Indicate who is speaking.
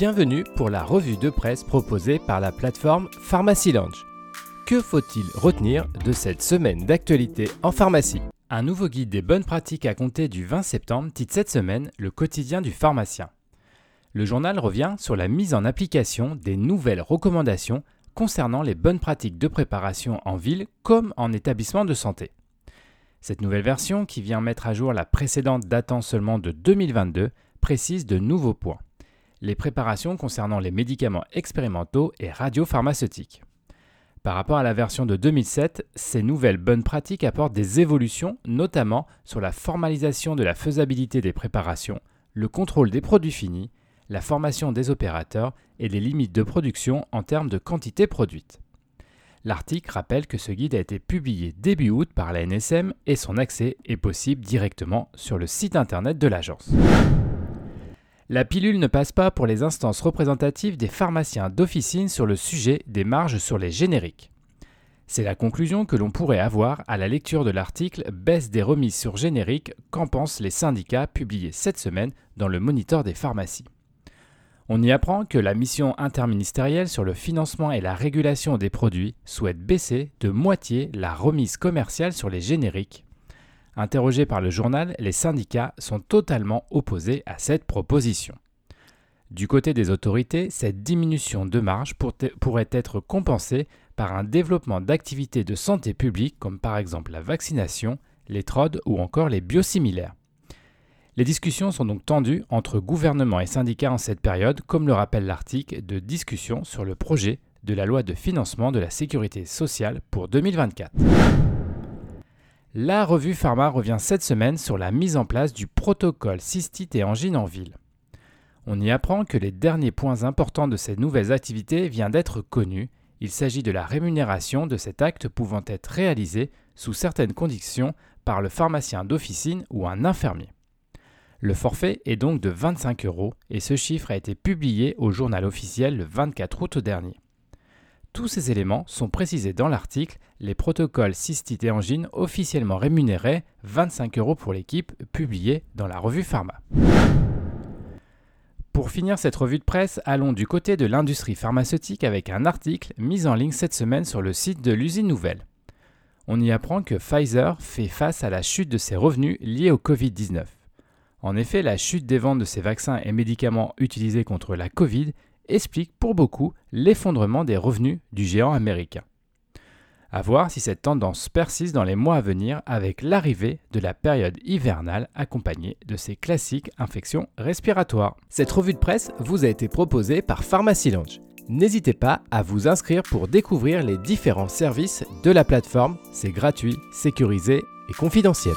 Speaker 1: Bienvenue pour la revue de presse proposée par la plateforme Pharmacy Lounge. Que faut-il retenir de cette semaine d'actualité en pharmacie? Un nouveau guide des bonnes pratiques à compter du 20 septembre titre cette semaine le quotidien du pharmacien. Le journal revient sur la mise en application des nouvelles recommandations concernant les bonnes pratiques de préparation en ville comme en établissement de santé. Cette nouvelle version, qui vient mettre à jour la précédente datant seulement de 2022, précise de nouveaux points. Les préparations concernant les médicaments expérimentaux et radiopharmaceutiques. Par rapport à la version de 2007, ces nouvelles bonnes pratiques apportent des évolutions, notamment sur la formalisation de la faisabilité des préparations, le contrôle des produits finis, la formation des opérateurs et les limites de production en termes de quantité produite. L'article rappelle que ce guide a été publié début août par la NSM et son accès est possible directement sur le site internet de l'agence. La pilule ne passe pas pour les instances représentatives des pharmaciens d'officine sur le sujet des marges sur les génériques. C'est la conclusion que l'on pourrait avoir à la lecture de l'article Baisse des remises sur génériques, qu'en pensent les syndicats publié cette semaine dans le Moniteur des pharmacies. On y apprend que la mission interministérielle sur le financement et la régulation des produits souhaite baisser de moitié la remise commerciale sur les génériques. Interrogés par le journal, les syndicats sont totalement opposés à cette proposition. Du côté des autorités, cette diminution de marge pourrait être compensée par un développement d'activités de santé publique comme par exemple la vaccination, les TROD ou encore les biosimilaires. Les discussions sont donc tendues entre gouvernement et syndicats en cette période, comme le rappelle l'article de discussion sur le projet de la loi de financement de la sécurité sociale pour 2024. La revue Pharma revient cette semaine sur la mise en place du protocole cystite et angine en ville. On y apprend que les derniers points importants de ces nouvelles activités viennent d'être connus. Il s'agit de la rémunération de cet acte pouvant être réalisé sous certaines conditions par le pharmacien d'officine ou un infirmier. Le forfait est donc de 25 euros et ce chiffre a été publié au journal officiel le 24 août dernier. Tous ces éléments sont précisés dans l'article Les protocoles cystite et angine officiellement rémunérés 25 euros pour l'équipe publié dans la revue Pharma. Pour finir cette revue de presse, allons du côté de l'industrie pharmaceutique avec un article mis en ligne cette semaine sur le site de l'usine nouvelle. On y apprend que Pfizer fait face à la chute de ses revenus liés au Covid-19. En effet, la chute des ventes de ces vaccins et médicaments utilisés contre la Covid explique pour beaucoup l'effondrement des revenus du géant américain. A voir si cette tendance persiste dans les mois à venir avec l'arrivée de la période hivernale accompagnée de ces classiques infections respiratoires. Cette revue de presse vous a été proposée par Pharmacy. N'hésitez pas à vous inscrire pour découvrir les différents services de la plateforme. C'est gratuit, sécurisé et confidentiel.